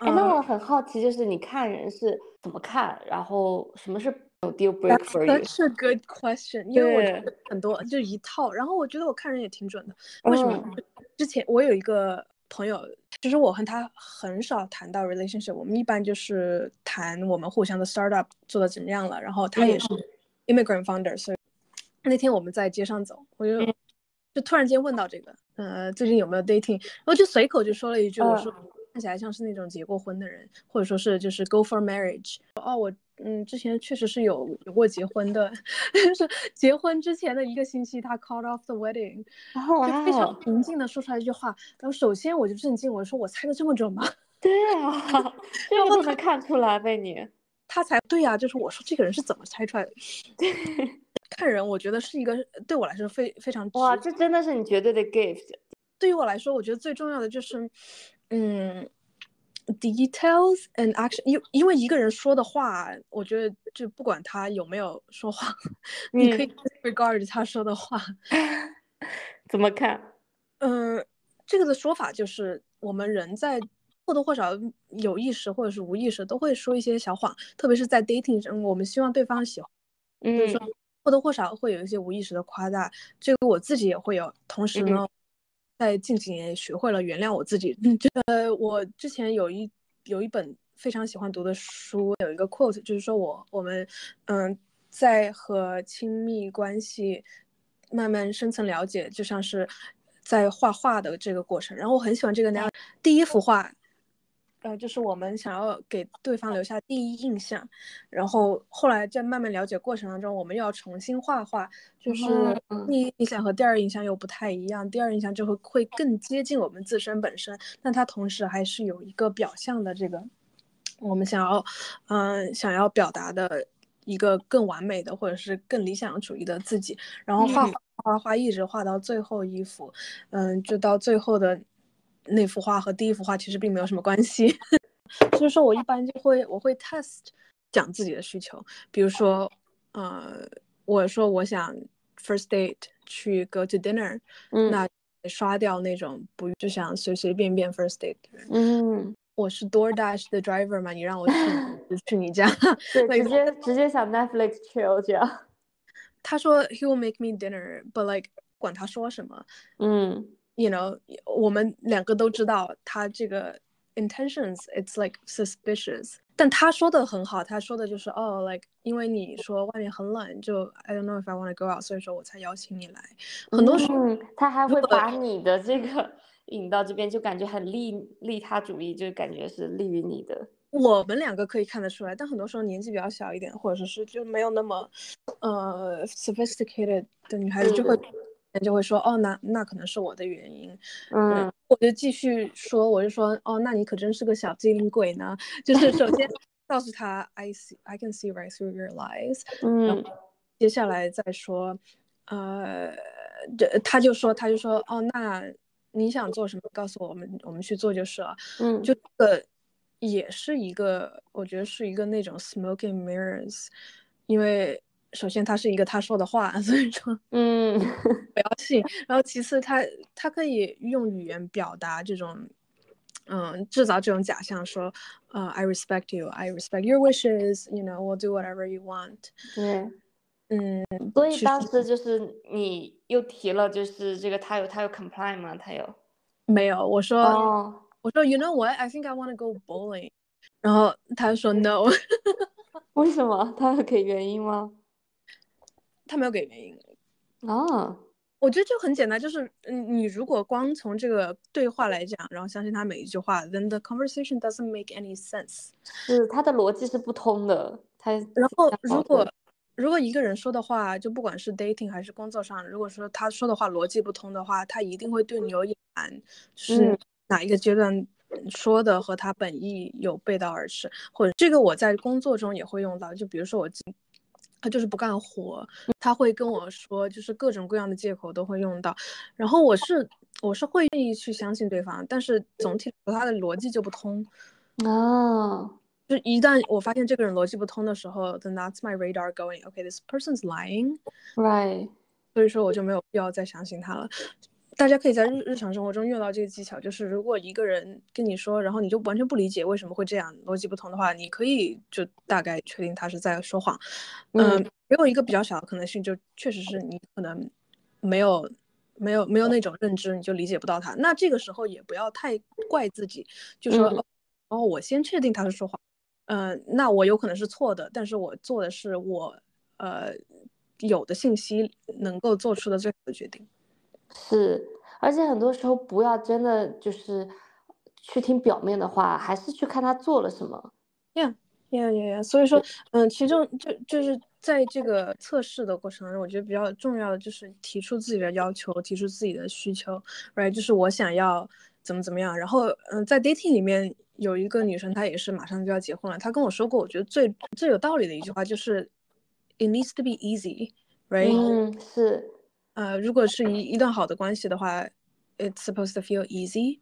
哎，那我很好奇，就是你看人是怎么看，然后什么是 deal break for you？是 good question，因为我觉得很多就一套，然后我觉得我看人也挺准的。为什么？之前我有一个朋友，其实我和他很少谈到 relationship，我们一般就是谈我们互相的 startup 做的怎么样了。然后他也是 immigrant founder，所以那天我们在街上走，我就就突然间问到这个，呃，最近有没有 dating？然后就随口就说了一句，我说。看起来像是那种结过婚的人，或者说是就是 go for marriage。哦，我嗯，之前确实是有有过结婚的，是结婚之前的一个星期，他 called off the wedding，然后就非常平静的说出来一句话。然后首先我就震惊，我说我猜的这么准吗？对啊，这个都能看出来呗你。他才对呀，就是我说这个人是怎么猜出来的？看人，我觉得是一个对我来说非非常哇，这真的是你绝对的 gift。对于我来说，我觉得最重要的就是。嗯，details and action，因因为一个人说的话，我觉得就不管他有没有说谎，你可以 regard 他说的话，怎么看？嗯，这个的说法就是我们人在或多或少有意识或者是无意识都会说一些小谎，特别是在 dating 上，我们希望对方喜欢，嗯，说或多或少会有一些无意识的夸大，这个我自己也会有，同时呢。在近几年学会了原谅我自己。这呃，我之前有一有一本非常喜欢读的书，有一个 quote，就是说我我们嗯，在和亲密关系慢慢深层了解，就像是在画画的这个过程。然后我很喜欢这个那样第一幅画。呃，就是我们想要给对方留下第一印象，然后后来在慢慢了解过程当中，我们又要重新画画，就是第一印象和第二印象又不太一样，第二印象就会会更接近我们自身本身，但它同时还是有一个表象的这个，我们想要，嗯，想要表达的一个更完美的或者是更理想主义的自己，然后画画画画一直画到最后一幅，嗯，就到最后的。那幅画和第一幅画其实并没有什么关系，所以说我一般就会我会 test 讲自己的需求，比如说，呃，我说我想 first date 去 go to dinner，那刷掉那种不就想随随便便 first date 的人。嗯，我是 DoorDash 的 driver 嘛，你让我去去你家，对，直接直接想 Netflix chill 这样。他说 he will make me dinner，but like 管他说什么，嗯。You know，我们两个都知道他这个 intentions，it's like suspicious。但他说的很好，他说的就是哦，like 因为你说外面很冷，就 I don't know if I want to go out，所以说我才邀请你来。很多时候他还会把你的这个引到这边，就感觉很利利他主义，就感觉是利于你的。我们两个可以看得出来，但很多时候年纪比较小一点，或者说是就没有那么呃 sophisticated 的女孩子就会。就会说哦，那那可能是我的原因，嗯，我就继续说，我就说哦，那你可真是个小机灵鬼呢。就是首先 告诉他，I see, I can see right through your lies。嗯，接下来再说，呃，这他就说，他就说哦，那你想做什么？告诉我们，我们去做就是了。嗯，就这个也是一个，我觉得是一个那种 smoking mirrors，因为。首先，他是一个他说的话，所以说，嗯，不要信。然后，其次，他他可以用语言表达这种，嗯，制造这种假象，说，呃，I respect you，I respect your wishes，you know，we'll do whatever you want。对，嗯，所以当时就是你又提了，就是这个他有他有 comply 吗？他有？没有，我说，我说，you know what？I think I want to go bowling。然后他说 no。为什么？他有给原因吗？他没有给原因哦，我觉得就很简单，就是嗯，你如果光从这个对话来讲，然后相信他每一句话，then the conversation doesn't make any sense。是他的逻辑是不通的。他然后如果如果一个人说的话，就不管是 dating 还是工作上，如果说他说的话逻辑不通的话，他一定会对你有隐瞒，就是哪一个阶段说的和他本意有背道而驰，或者这个我在工作中也会用到，就比如说我。他就是不干活，他会跟我说，就是各种各样的借口都会用到，然后我是我是会愿意去相信对方，但是总体他的逻辑就不通，哦，就一旦我发现这个人逻辑不通的时候，then that's my radar going，okay，this person's lying，right，所以说我就没有必要再相信他了。大家可以在日日常生活中用到这个技巧，就是如果一个人跟你说，然后你就完全不理解为什么会这样，逻辑不同的话，你可以就大概确定他是在说谎。嗯，也有一个比较小的可能性，就确实是你可能没有没有没有那种认知，你就理解不到他。那这个时候也不要太怪自己，就说哦，我先确定他是说谎，嗯，那我有可能是错的，但是我做的是我呃有的信息能够做出的最好的决定。是，而且很多时候不要真的就是去听表面的话，还是去看他做了什么。呀呀呀呀！所以说，嗯，其中就就是在这个测试的过程中，我觉得比较重要的就是提出自己的要求，提出自己的需求，right？就是我想要怎么怎么样。然后，嗯，在 dating 里面有一个女生，她也是马上就要结婚了，她跟我说过，我觉得最最有道理的一句话就是，it needs to be easy，right？嗯，是。呃，如果是一一段好的关系的话，it's supposed to feel easy，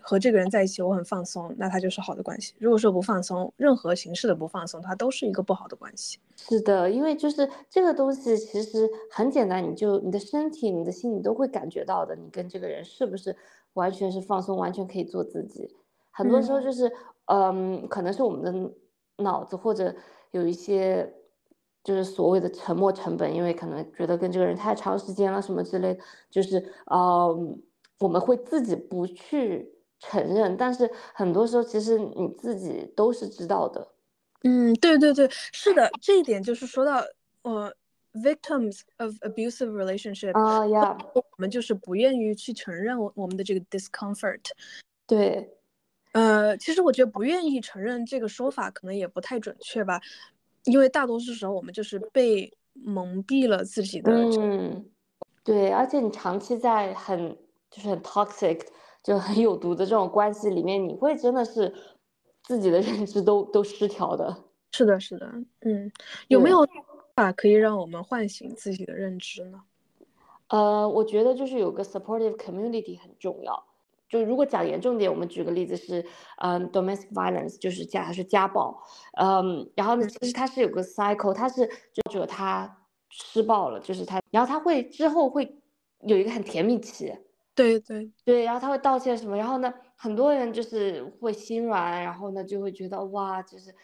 和这个人在一起我很放松，那他就是好的关系。如果说不放松，任何形式的不放松，它都是一个不好的关系。是的，因为就是这个东西其实很简单，你就你的身体、你的心，你都会感觉到的。你跟这个人是不是完全是放松，完全可以做自己？很多时候就是，嗯，可能是我们的脑子或者有一些。就是所谓的沉默成本，因为可能觉得跟这个人太长时间了什么之类，就是呃，我们会自己不去承认，但是很多时候其实你自己都是知道的。嗯，对对对，是的，这一点就是说到呃，victims of abusive relationship 啊呀，我们就是不愿意去承认我们的这个 discomfort。对，呃，其实我觉得不愿意承认这个说法可能也不太准确吧。因为大多数时候我们就是被蒙蔽了自己的，嗯，对，而且你长期在很就是很 toxic 就很有毒的这种关系里面，你会真的是自己的认知都都失调的。是的，是的，嗯，有没有法可以让我们唤醒自己的认知呢？呃，我觉得就是有个 supportive community 很重要。就如果讲严重点，我们举个例子是，嗯，domestic violence 就是家是家暴，嗯，然后呢，其实它是有个 cycle，它是就他施暴了，就是他，然后他会之后会有一个很甜蜜期，对对。对，然后他会道歉什么，然后呢，很多人就是会心软，然后呢就会觉得哇，就是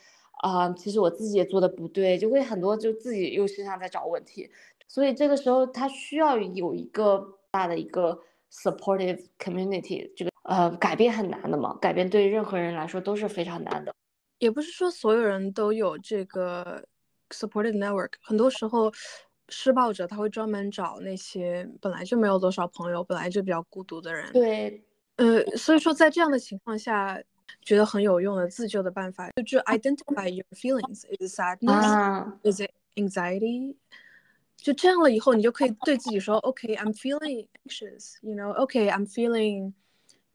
啊，其实我自己也做的不对，就会很多就自己又身上在找问题，所以这个时候他需要有一个大的一个。Supportive community 这个呃改变很难的嘛，改变对任何人来说都是非常难的。也不是说所有人都有这个 supportive network，很多时候施暴者他会专门找那些本来就没有多少朋友、本来就比较孤独的人。对，呃，所以说在这样的情况下，觉得很有用的自救的办法就就 identify your feelings，is sadness，is it anxiety。就这样了以后，你就可以对自己说：“OK，I'm feeling anxious. You know, OK，I'm feeling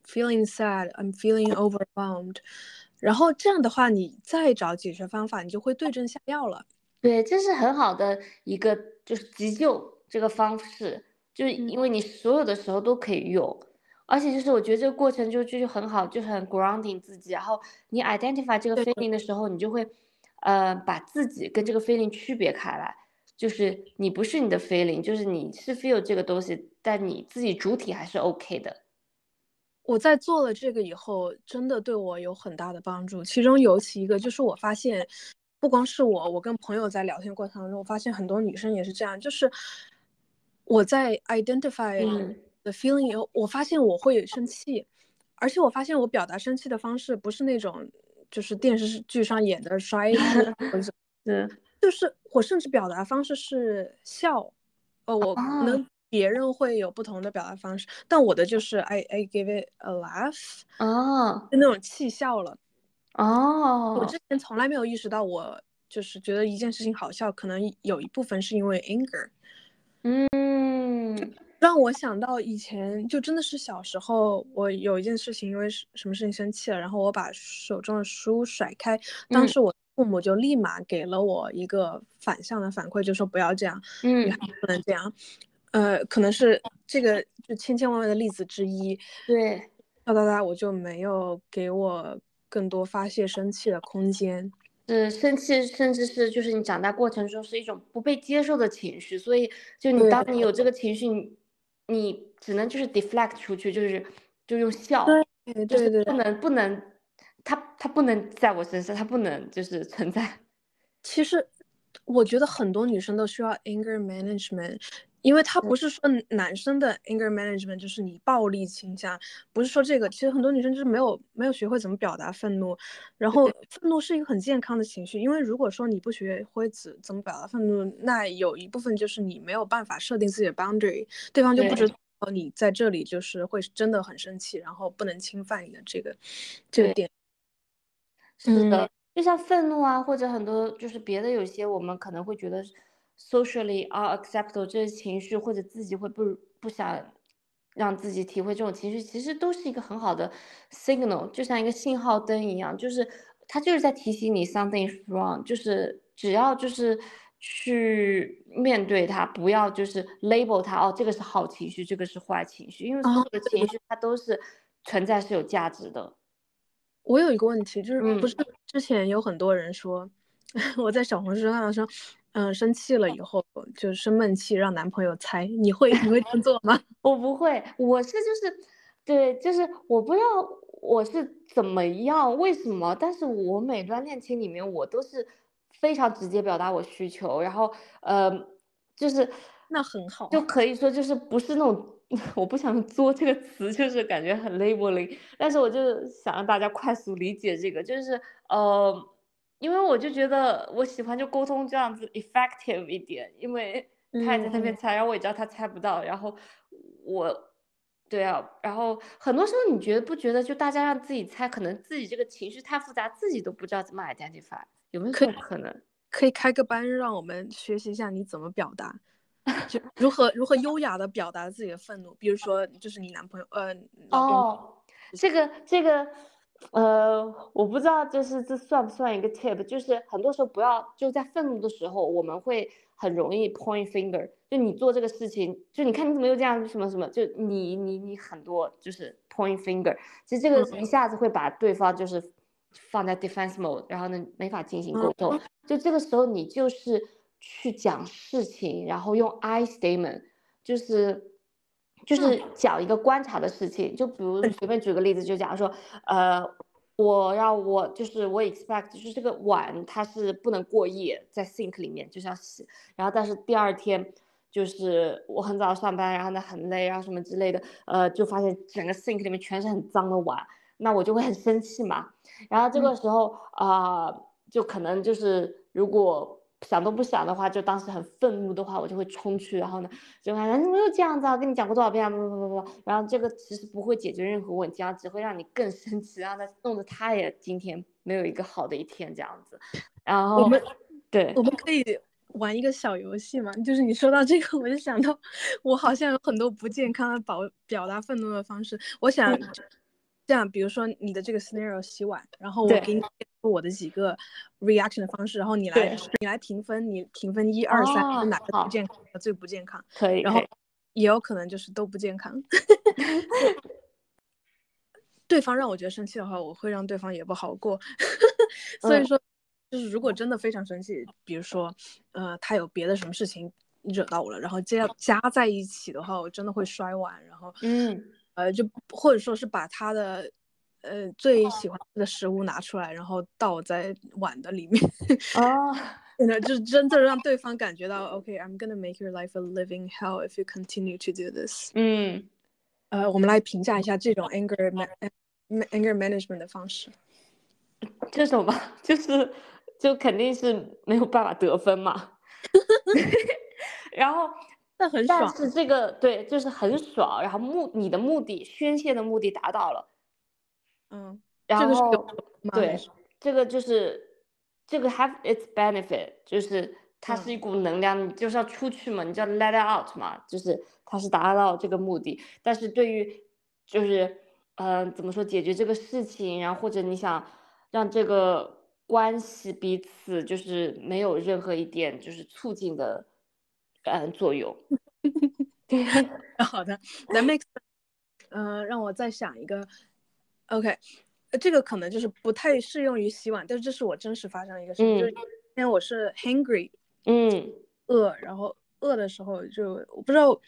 feeling sad. I'm feeling overwhelmed.” 然后这样的话，你再找解决方法，你就会对症下药了。对，这是很好的一个就是急救这个方式，就是因为你所有的时候都可以用，而且就是我觉得这个过程就就很好，就是很 grounding 自己。然后你 identify 这个 feeling 的时候，你就会呃把自己跟这个 feeling 区别开来。就是你不是你的 feeling，就是你是 feel 这个东西，但你自己主体还是 OK 的。我在做了这个以后，真的对我有很大的帮助。其中尤其一个就是我发现，不光是我，我跟朋友在聊天过程当中，我发现很多女生也是这样。就是我在 identify the feeling 以后，我发现我会生气，而且我发现我表达生气的方式不是那种就是电视剧上演的摔 或者是。就是我甚至表达方式是笑，呃，我能别人会有不同的表达方式，但我的就是 I I give it a laugh，哦，就那种气笑了，哦，我之前从来没有意识到，我就是觉得一件事情好笑，可能有一部分是因为 anger，嗯，让我想到以前就真的是小时候，我有一件事情因为什么事情生气了，然后我把手中的书甩开，当时我。父母就立马给了我一个反向的反馈，就说不要这样，嗯，不能这样，呃，可能是这个就千千万万的例子之一。对，到大大我就没有给我更多发泄生气的空间。嗯，生气甚至是就是你长大过程中是一种不被接受的情绪，所以就你当你有。这个情绪，你只能就是 deflect 出去，就是就用笑，对对对，不能不能，他他不能在我身上，他不能就是存在。其实我觉得很多女生都需要 anger management。因为他不是说男生的 anger management 就是你暴力倾向，不是说这个。其实很多女生就是没有没有学会怎么表达愤怒，然后 愤怒是一个很健康的情绪。因为如果说你不学会怎怎么表达愤怒，那有一部分就是你没有办法设定自己的 boundary，对方就不知道你在这里就是会真的很生气，然后不能侵犯你的这个这个点。是的，就像愤怒啊，或者很多就是别的有些我们可能会觉得。socially are acceptable 这些情绪，或者自己会不不想让自己体会这种情绪，其实都是一个很好的 signal，就像一个信号灯一样，就是它就是在提醒你 something is wrong，就是只要就是去面对它，不要就是 label 它，哦，这个是好情绪，这个是坏情绪，因为所有的情绪它都是存在是有价值的。我有一个问题，就是不是之前有很多人说，我在小红书上说。嗯，生气了以后就生闷气，让男朋友猜，你会你会这样做吗？我不会，我是就是，对，就是我不知道我是怎么样，为什么？但是我每段恋情里面，我都是非常直接表达我需求，然后呃，就是那很好，就可以说就是不是那种，我不想作这个词，就是感觉很 labeling，但是我就想让大家快速理解这个，就是呃。因为我就觉得我喜欢就沟通这样子 effective 一点，因为他也在那边猜，然后我也知道他猜不到，然后我，对啊，然后很多时候你觉得不觉得就大家让自己猜，可能自己这个情绪太复杂，自己都不知道怎么 identify，有没有这种可能？可以开个班让我们学习一下你怎么表达，就如何如何优雅的表达自己的愤怒，比如说就是你男朋友呃哦，这个这个。呃，我不知道，就是这算不算一个 tip？就是很多时候不要就在愤怒的时候，我们会很容易 point finger，就你做这个事情，就你看你怎么又这样，什么什么，就你你你很多就是 point finger，其实这个一下子会把对方就是放在 defense mode，然后呢没法进行沟通。就这个时候你就是去讲事情，然后用 I statement，就是。就是讲一个观察的事情，就比如随便举个例子，就假如说，呃，我要我就是我 expect 就是这个碗它是不能过夜在 sink 里面，就是要洗。然后但是第二天就是我很早上班，然后呢很累，然后什么之类的，呃，就发现整个 sink 里面全是很脏的碗，那我就会很生气嘛。然后这个时候啊，就可能就是如果。想都不想的话，就当时很愤怒的话，我就会冲去，然后呢，就喊你怎么又这样子啊？跟你讲过多少遍啊？不不不不不，然后这个其实不会解决任何问题，啊，只会让你更 生气，然后呢，弄得他也今天没有一个好的一天这样子。然后我们对，我们可以玩一个小游戏嘛？就是你说到这个，我就想到我好像有很多不健康的表表达愤怒的方式，我想。这样，比如说你的这个 scenario 洗碗，然后我给你我的几个 reaction 的方式，然后你来你来评分，你评分一二三，哪个不健康，最不健康？可以。然后也有可能就是都不健康。对方让我觉得生气的话，我会让对方也不好过。所以说，就是如果真的非常生气，比如说呃他有别的什么事情惹到我了，然后加加在一起的话，我真的会摔碗，然后嗯。呃，就或者说是把他的，呃，最喜欢的食物拿出来，然后倒在碗的里面。哦，就是真的让对方感觉到，OK，I'm gonna make your life a living hell if you continue to do this。嗯，呃，我们来评价一下这种 anger man anger management 的方式。这种吧，就是就肯定是没有办法得分嘛。然后。但很爽，但是这个对，就是很爽，然后目你的目的宣泄的目的达到了，嗯，然后对，这个就是这个 have its benefit，就是它是一股能量，你就是要出去嘛，你就要 let it out 嘛，就是它是达到这个目的。但是对于就是嗯，怎么说解决这个事情，然后或者你想让这个关系彼此就是没有任何一点就是促进的。嗯，作用。对，好的。那 mix，呃，让我再想一个。OK，这个可能就是不太适用于洗碗，但是这是我真实发生的一个事情。就是今天我是 hungry，嗯，饿，然后饿的时候就我不知道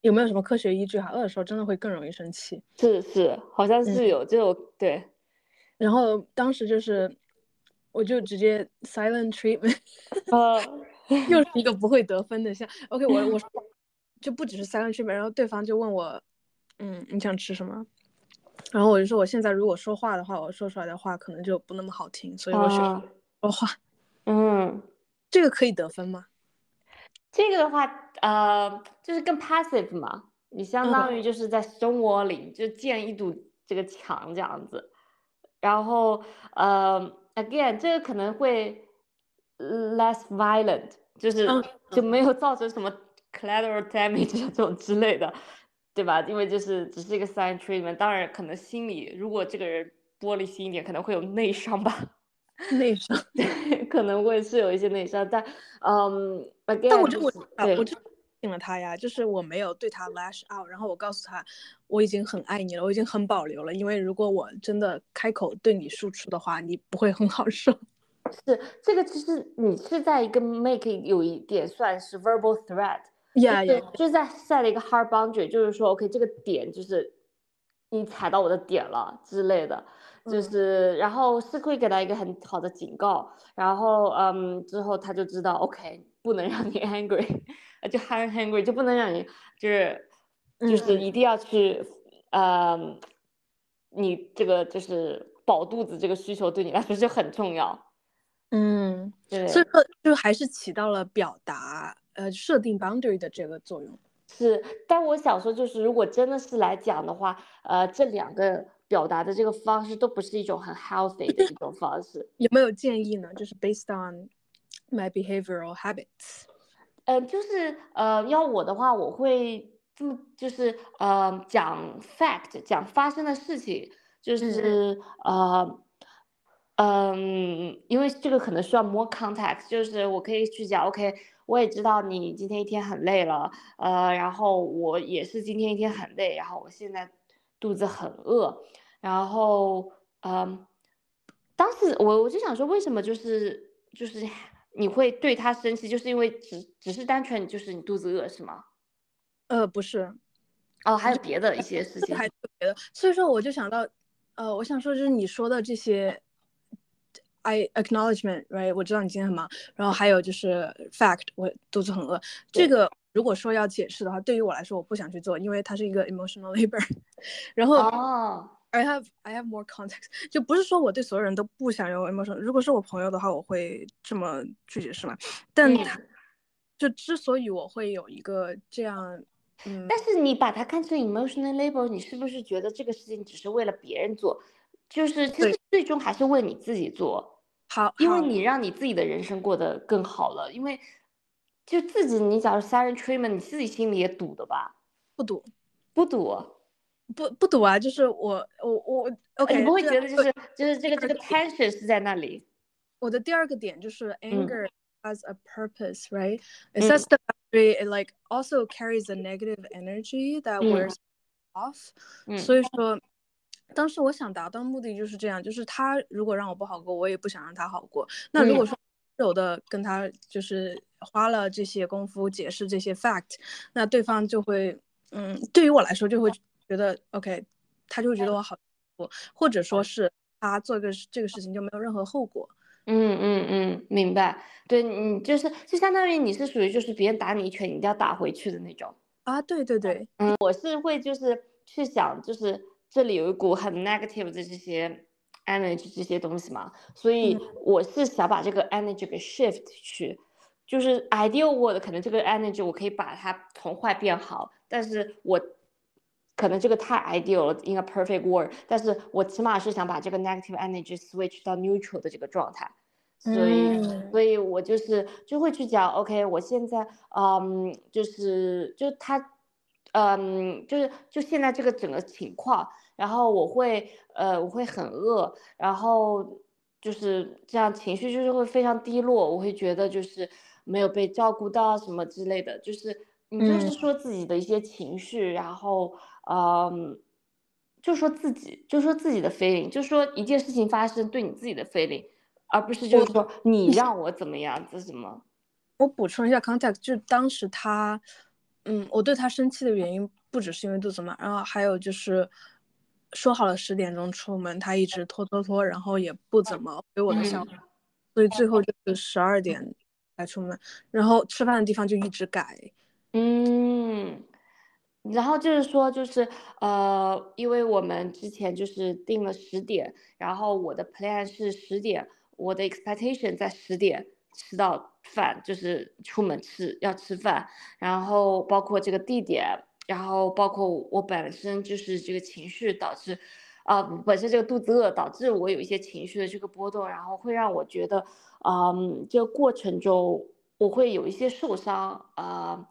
有没有什么科学依据哈？饿的时候真的会更容易生气。是是，好像是有这种对。然后当时就是，我就直接 silent treatment，呃，又是一个不会得分的项。OK，我我就不只是 silent treatment，然后对方就问我，嗯，你想吃什么？然后我就说我现在如果说话的话，我说出来的话可能就不那么好听，所以我选 说话。嗯，这个可以得分吗？这个的话，呃，就是更 passive 嘛，你相当于就是在生活里就建一堵这个墙这样子。然后，呃，again，这个可能会 less violent，就是就没有造成什么 collateral damage 这种之类的，对吧？因为就是只是一个 sign treatment，当然可能心里如果这个人玻璃心一点，可能会有内伤吧。内伤，对，可能会是有一些内伤，但，嗯，again，但我就我我就。信了他呀，就是我没有对他 lash out，然后我告诉他我已经很爱你了，我已经很保留了，因为如果我真的开口对你输出的话，你不会很好受。是这个，其实你是在一个 make 有一点算是 verbal threat，yeah，就是在 set 一个 hard boundary，就是说 OK 这个点就是你踩到我的点了之类的，就是然后是会给他一个很好的警告，然后嗯之后他就知道 OK 不能让你 angry。就 hard hungry 就不能让你就是就是一定要去嗯，你这个就是饱肚子这个需求对你来说就很重要。嗯，对，所以说就还是起到了表达呃设定 boundary 的这个作用。是，但我想说就是如果真的是来讲的话，呃，这两个表达的这个方式都不是一种很 healthy 的一种方式。有没有建议呢？就是 based on my behavioral habits。呃，就是呃，要我的话，我会这么就是呃讲 fact，讲发生的事情，就是呃嗯，因为这个可能需要 more context，就是我可以去讲，OK，我也知道你今天一天很累了，呃，然后我也是今天一天很累，然后我现在肚子很饿，然后嗯，当时我我就想说，为什么就是就是。你会对他生气，就是因为只只是单纯就是你肚子饿是吗？呃，不是，哦，还有别的一些事情，还有别的。所以说我就想到，呃，我想说就是你说的这些，I acknowledgement，right？我知道你今天很忙，然后还有就是 fact，我肚子很饿。这个如果说要解释的话，对于我来说我不想去做，因为它是一个 emotional labor。然后哦。I have I have more context，就不是说我对所有人都不想用 emotional。如果是我朋友的话，我会这么去解释嘛。但就之所以我会有一个这样，嗯，但是你把它看成 emotional labor，你是不是觉得这个事情只是为了别人做？就是其实最终还是为你自己做。好，因为你让你自己的人生过得更好了。因为就自己，你假如 silent treatment，你自己心里也堵的吧？不堵，不堵。不不堵啊，就是我我我，OK，你不会觉得就是就是这个这个 tension 是在那里。我的第二个点就是 anger has a purpose, right? It sets the boundary. It like also carries a negative energy that wears off. 所以说，当时我想达到目的就是这样，就是他如果让我不好过，我也不想让他好过。那如果说有的跟他就是花了这些功夫解释这些 fact，那对方就会，嗯，对于我来说就会。觉得 OK，他就会觉得我好，或者说是他做个这个事情就没有任何后果。嗯嗯嗯，明白。对你就是就相当于你是属于就是别人打你一拳，你一定要打回去的那种啊。对对对，嗯，我是会就是去想，就是这里有一股很 negative 的这些 energy 这些东西嘛，所以我是想把这个 energy 给 shift 去，就是 ideal world 可能这个 energy 我可以把它从坏变好，但是我。可能这个太 ideal 了，in a perfect world，但是我起码是想把这个 negative energy switch 到 neutral 的这个状态，所以，所以我就是就会去讲，OK，我现在，嗯，就是就他，嗯，就是就现在这个整个情况，然后我会，呃，我会很饿，然后就是这样情绪就是会非常低落，我会觉得就是没有被照顾到什么之类的，就是你就是说自己的一些情绪，然后。嗯，就说自己，就说自己的 feeling，就说一件事情发生对你自己的 feeling，而不是就是说你让我怎么样，这是什么？我补充一下 context，就是当时他，嗯，我对他生气的原因不只是因为肚子嘛，然后还有就是说好了十点钟出门，他一直拖拖拖，然后也不怎么回我的消息，所以最后就是十二点才出门，然后吃饭的地方就一直改。嗯，然后就是说，就是呃，因为我们之前就是定了十点，然后我的 plan 是十点，我的 expectation 在十点。吃到饭就是出门吃要吃饭，然后包括这个地点，然后包括我本身就是这个情绪导致，啊，本身这个肚子饿导致我有一些情绪的这个波动，然后会让我觉得，嗯，这个过程中我会有一些受伤啊，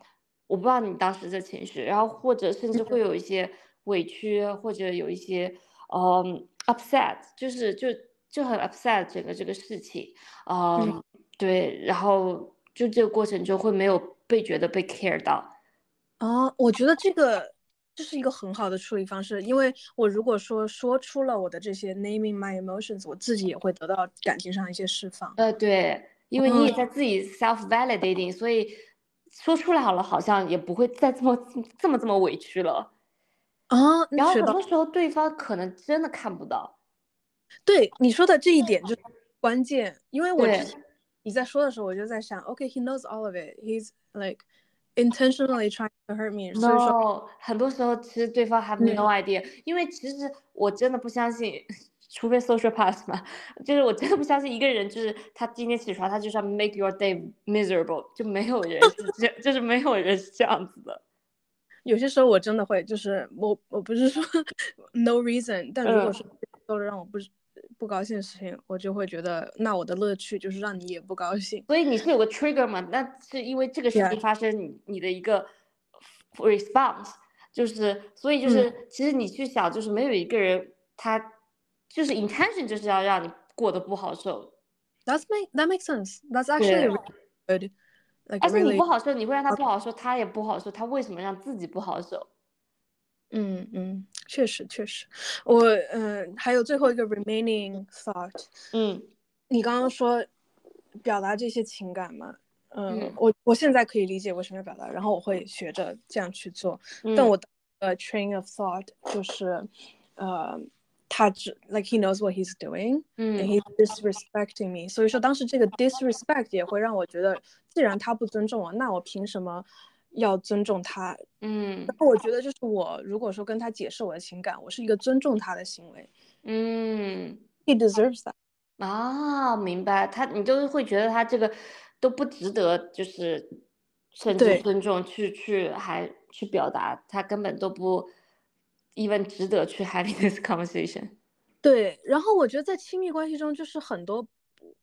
我不知道你当时的情绪，然后或者甚至会有一些委屈，或者有一些嗯 upset，就是就就很 upset 整个这个事情，嗯。对，然后就这个过程中会没有被觉得被 care 到，哦，我觉得这个这是一个很好的处理方式，因为我如果说说出了我的这些 naming my emotions，我自己也会得到感情上一些释放。呃，对，因为你也在自己 self validating，所以说出来好了，好像也不会再这么这么这么委屈了。啊，然后很多时候对方可能真的看不到。对你说的这一点就是关键，因为我之前。你在说的时候，我就在想，OK，he knows all of it，he's like intentionally trying to hurt me。所以说，很多时候其实对方 have no idea，因为其实我真的不相信，除非 social pass 嘛，就是我真的不相信一个人就是他今天起床他就是要 make your day miserable，就没有人是这，就是没有人是这样子的。有些时候我真的会，就是我我不是说 no reason，但如果说都让我不。不高兴的事情，我就会觉得，那我的乐趣就是让你也不高兴。所以你是有个 trigger 嘛？那是因为这个事情发生，你你的一个 response 就是，所以就是，其实你去想，就是没有一个人他就是 intention 就是要让你过得不好受。That's make that makes sense. That's actually good. 而且你不好受，你会让他不好受，他也不好受，他为什么让自己不好受？嗯嗯，确实确实，我嗯还有最后一个 remaining thought，嗯，你刚刚说表达这些情感嘛，嗯，我我现在可以理解为什么要表达，然后我会学着这样去做，但我的呃 train of thought 就是呃他只 like he knows what he's doing，嗯，and he's disrespecting me，所以说当时这个 disrespect 也会让我觉得，既然他不尊重我，那我凭什么？要尊重他，嗯，然后我觉得就是我如果说跟他解释我的情感，我是一个尊重他的行为，嗯，He deserves that，啊，明白，他你就是会觉得他这个都不值得，就是甚至尊重去去还去表达，他根本都不 even 值得去 having this conversation，对，然后我觉得在亲密关系中就是很多，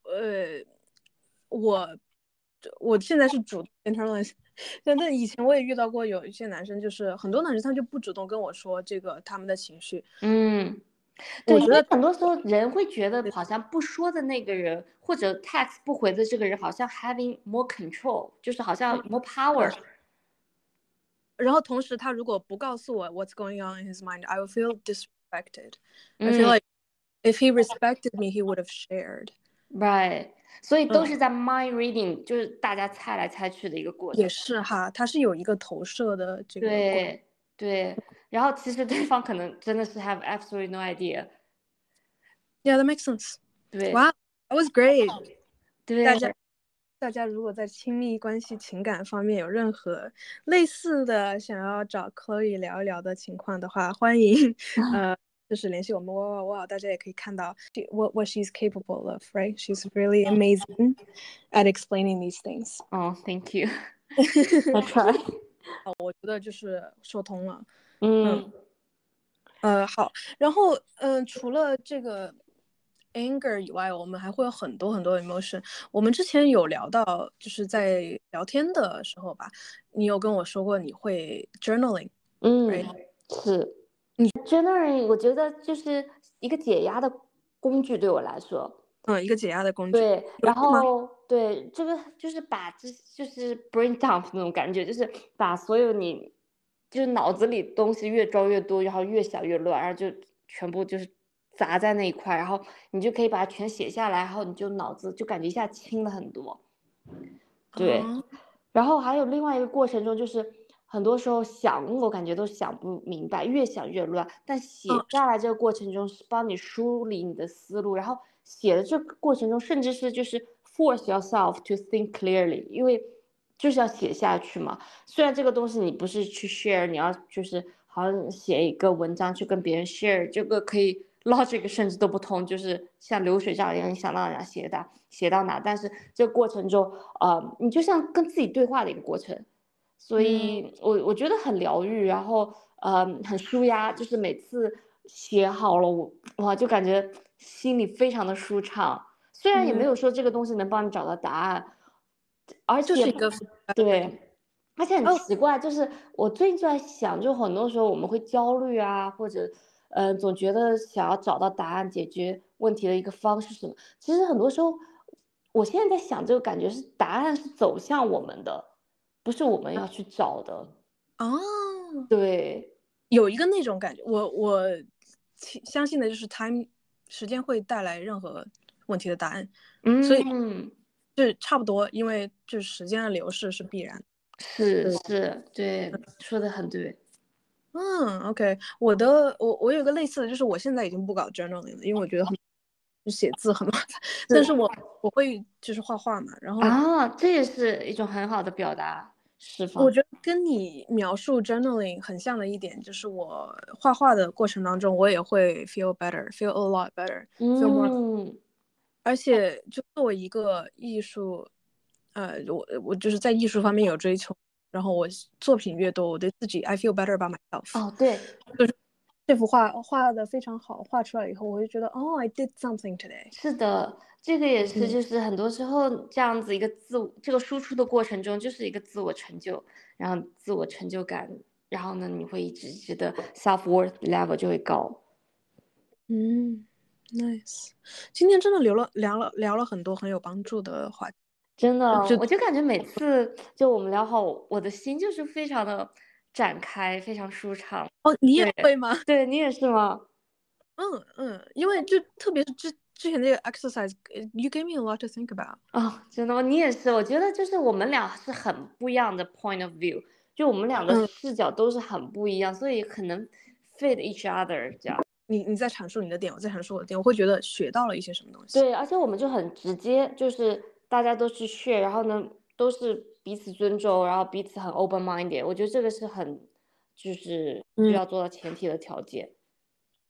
呃，我我现在是主 internalize。但但以前我也遇到过有一些男生，就是很多男生他就不主动跟我说这个他们的情绪。嗯，我觉得很多时候人会觉得好像不说的那个人或者 text 不回的这个人好像 having more control，就是好像 more power。然后同时他如果不告诉我 what's going on in his mind，I will feel disrespected。I feel like if he respected me, he would have shared。Right。所以都是在 mind reading，就是大家猜来猜去的一个过程。也是哈，它是有一个投射的这个。对对，然后其实对方可能真的是 have absolutely no idea。Yeah, that makes sense. 对，Wow, that was great. 对，大家大家如果在亲密关系、情感方面有任何类似的想要找 Chloe 聊一聊的情况的话，欢迎 呃。就是联系我们哇哇哇，大家也可以看到 what what she's capable of, right? She's really amazing at explaining these things. Oh, thank you. I try. 我觉得就是说通了。嗯。呃，好，然后嗯，除了这个 anger 以外，我们还会有很多很多 emotion。我们之前有聊到，就是在聊天的时候吧，你有跟我说过你会 journaling。嗯，是。你 journaling，我觉得就是一个解压的工具，对我来说，嗯，一个解压的工具。对，然后对这个就是把这就是 brain dump 那种感觉，就是把所有你就是脑子里东西越装越多，然后越想越乱，然后就全部就是砸在那一块，然后你就可以把它全写下来，然后你就脑子就感觉一下轻了很多。对，然后还有另外一个过程中就是。很多时候想，我感觉都想不明白，越想越乱。但写下来这个过程中是帮你梳理你的思路，然后写的这个过程中，甚至是就是 force yourself to think clearly，因为就是要写下去嘛。虽然这个东西你不是去 share，你要就是好像写一个文章去跟别人 share，这个可以 logic 甚至都不通，就是像流水账一样，你想到哪写到写到哪。但是这个过程中，呃，你就像跟自己对话的一个过程。所以，我我觉得很疗愈，然后，呃，很舒压，就是每次写好了，我哇，就感觉心里非常的舒畅。虽然也没有说这个东西能帮你找到答案，而且对，而且很奇怪，就是我最近就在想，就很多时候我们会焦虑啊，或者，呃，总觉得想要找到答案、解决问题的一个方式什么。其实很多时候，我现在在想，这个感觉是答案是走向我们的。不是我们要去找的。哦，对，有一个那种感觉，我我相信的就是 time 时间会带来任何问题的答案，嗯，所以就差不多，因为就是时间的流逝是必然，是是，对，说的很对，嗯，OK，我的我我有个类似的，就是我现在已经不搞 journaling 了，因为我觉得很写字很麻烦，但是我我会就是画画嘛，然后啊，这也是一种很好的表达释放。我觉得跟你描述 journaling 很像的一点，就是我画画的过程当中，我也会 feel better，feel a lot better，feel more。而且就作为一个艺术，呃，我我就是在艺术方面有追求，然后我作品越多，我对自己 I feel better about myself。哦，对，就是这幅画画的非常好，画出来以后，我就觉得哦，I did something today。是的。这个也是，就是很多时候这样子一个自我这个输出的过程中，就是一个自我成就，然后自我成就感，然后呢，你会一直一直的 self worth level 就会高。嗯，nice，今天真的聊了聊了聊了很多很有帮助的话题，真的，我就感觉每次就我们聊好，我的心就是非常的展开，非常舒畅。哦，你也会吗？对你也是吗？嗯嗯，因为就特别是之。之前那个 exercise，you gave me a lot to think about。哦，真的吗？你也是，我觉得就是我们俩是很不一样的 point of view，就我们两个视角都是很不一样，所以可能 fit each other 这样。你你在阐述你的点，我在阐述我的点，我会觉得学到了一些什么东西。对，而且我们就很直接，就是大家都去 share，然后呢都是彼此尊重，然后彼此很 open minded，我觉得这个是很就是需要做到前提的条件。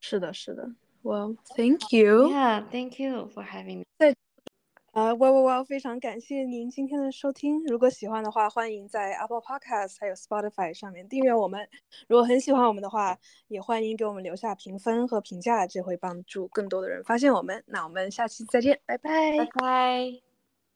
是的，是的。Well, thank you. Yeah, thank you for having. 在啊，Well, Well, Well，非常感谢您今天的收听。如果喜欢的话，欢迎在 Apple Podcast 还有 Spotify 上面订阅我们。如果很喜欢我们的话，也欢迎给我们留下评分和评价，这会帮助更多的人发现我们。那我们下期再见，拜拜，拜拜。